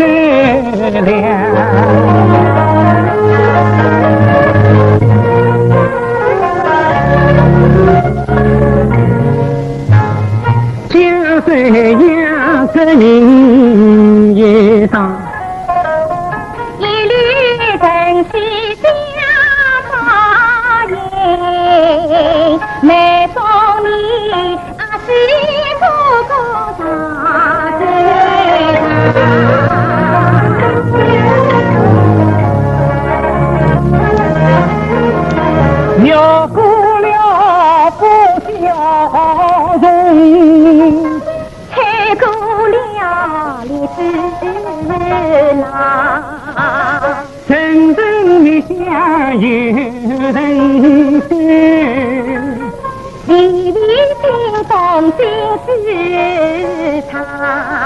ទេលា 他。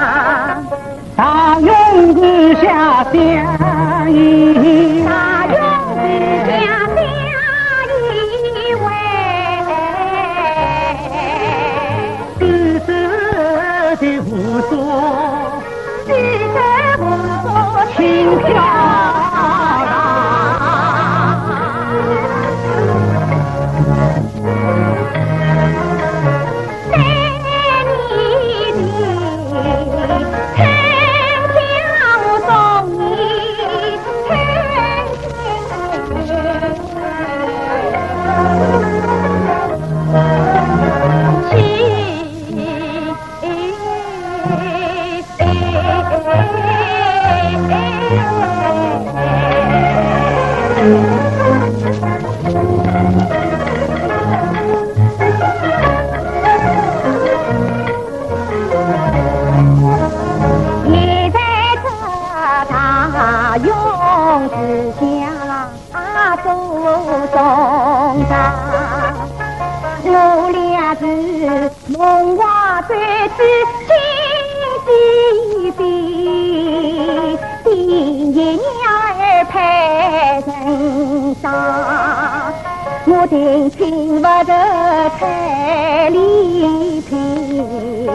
听不得彩礼听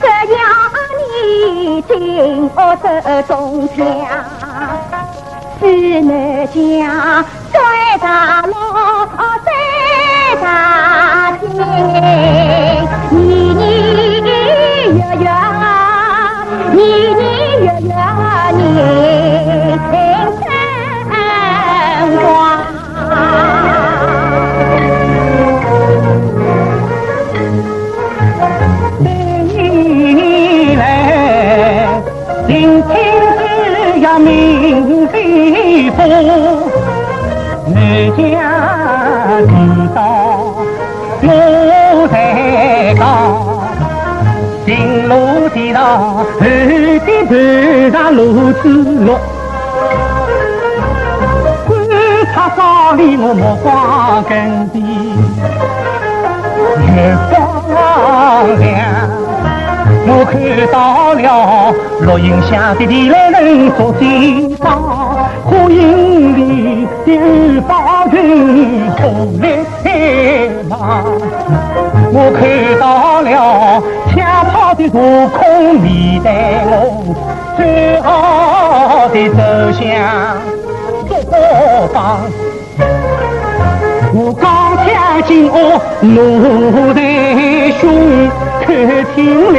只要你进我说中家四妹家在大陆哦大庆年年月月年年月月年是落观察哨里我目光更低月光亮我看到了落英下的地雷雷着几把火影里的二君军红脸马我看到了枪炮的多空你带我最好的走向，竹过方。我刚听见我奴在胸口听了，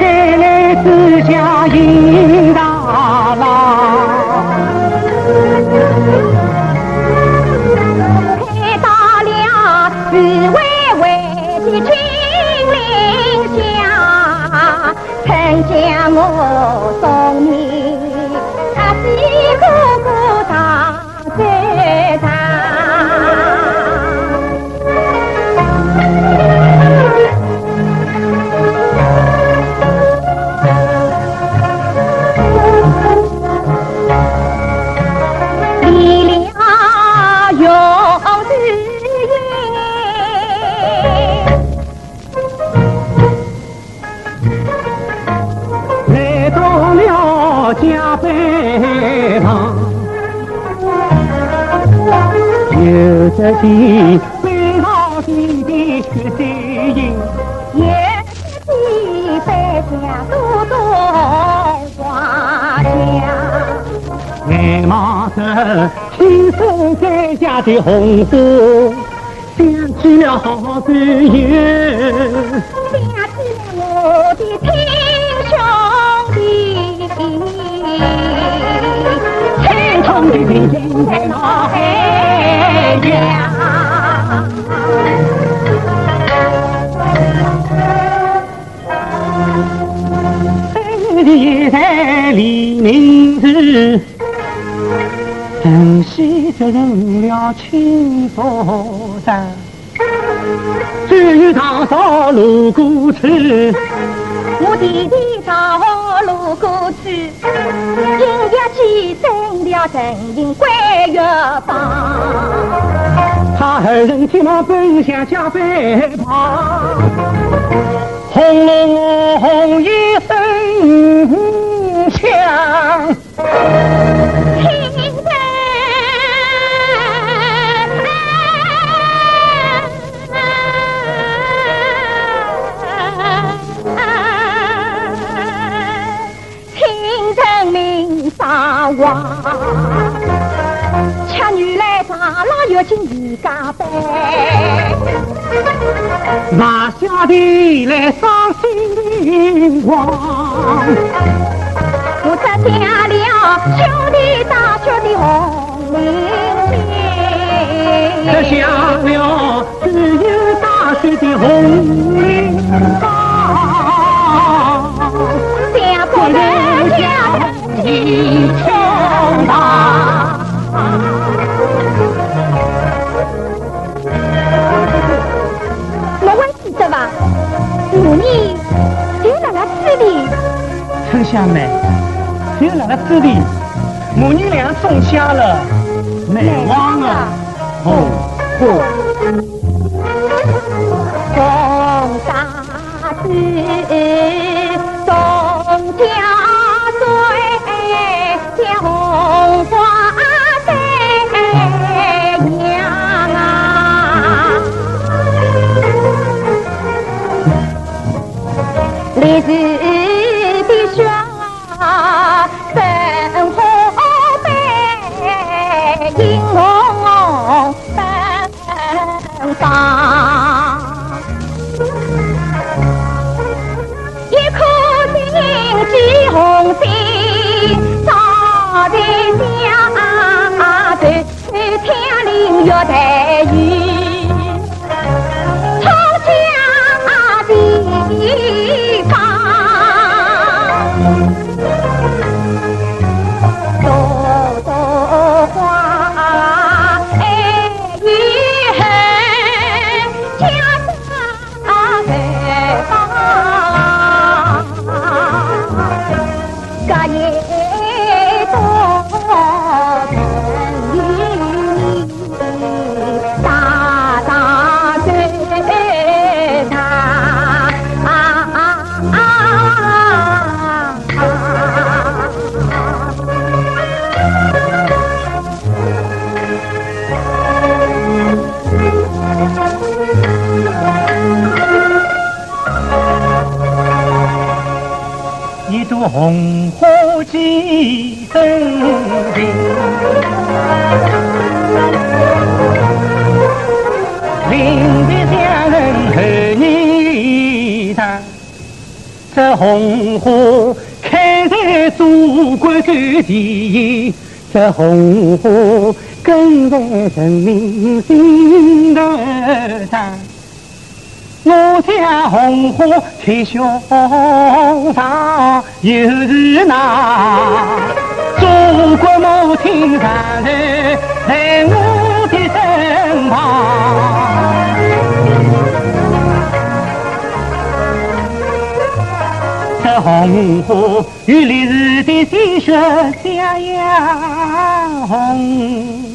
该来之下迎大郎。将我送。到了家倍上。有只地北高地的雪山鹰，也是地在下多多花香。眼望着青松山下的红花，想起了好战友。一在黎明时，晨曦走入了青佛山，只有大嫂路过去，我弟弟早路过去，今夜起升了陈营关月榜，他二人急忙奔向家北旁，轰隆隆一声响。老要进一家班，那下的来伤心慌，我只听了兄弟大学的红领这巾。下了陈香妹，只有那个子弟，母女俩种下了，难忘啊！哦哦，种大子，种家穗，白，映祖国头前，这红花根在人民心头上。我家红花贴胸膛，又是那中国母亲上来在我的身旁。这红花与烈日的鲜血相映红。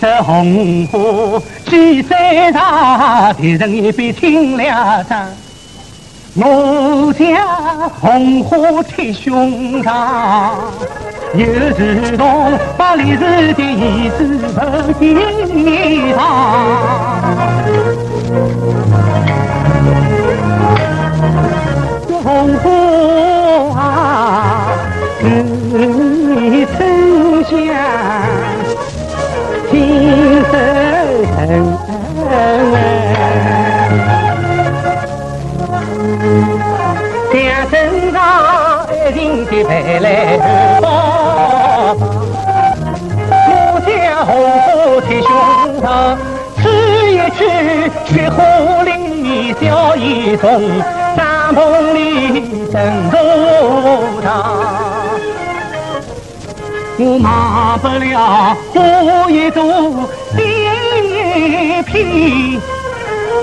这红花举在上，别人一杯清凉茶。我家红花贴胸膛，又如同把哪里是第一次碰见一种。帐篷里等着他，我忘不了花一朵，一片，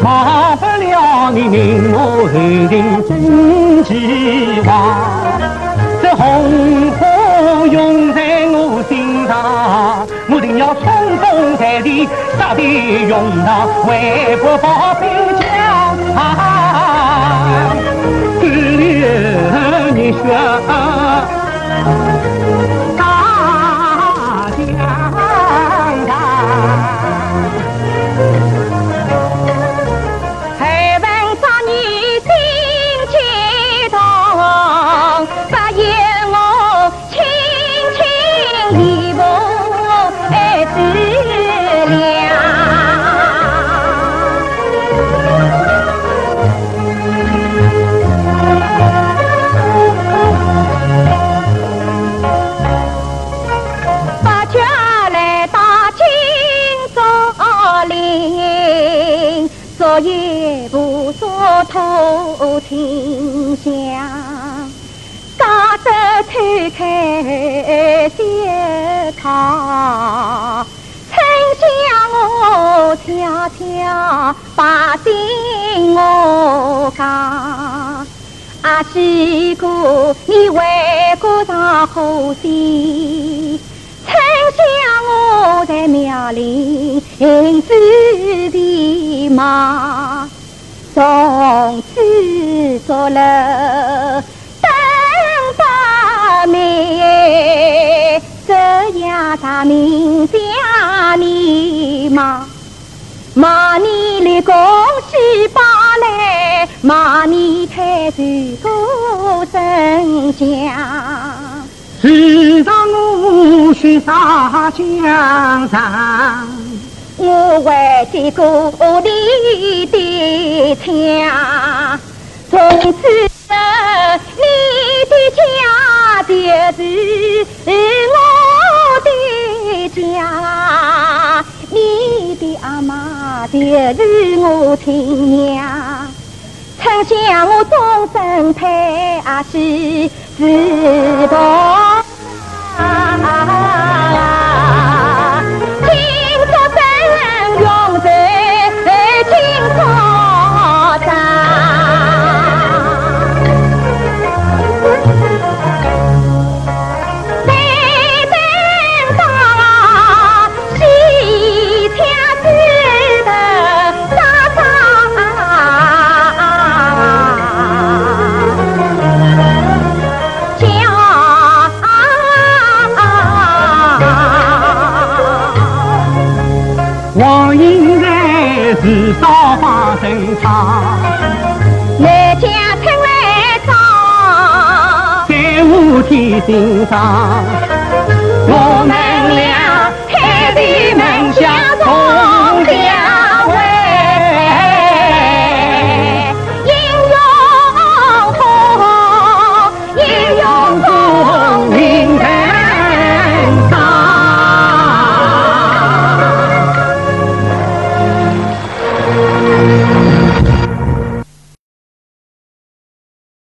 忘不了你令我后庭真期望。这红花拥在我心上，我定要冲锋在地，杀敌勇当，为国保边你我悄悄把心我讲，阿西姑你为国上好心。我在庙里行走的马，从此做了登八妹，这样他名家你妈，骂你立功喜八来，骂你太岁过生祥。时常我雪洒江上，我为的故里的墙，从此你的家就是我阿妈就是我亲娘，曾想我终身配是。自动。早，在我天心上，我们。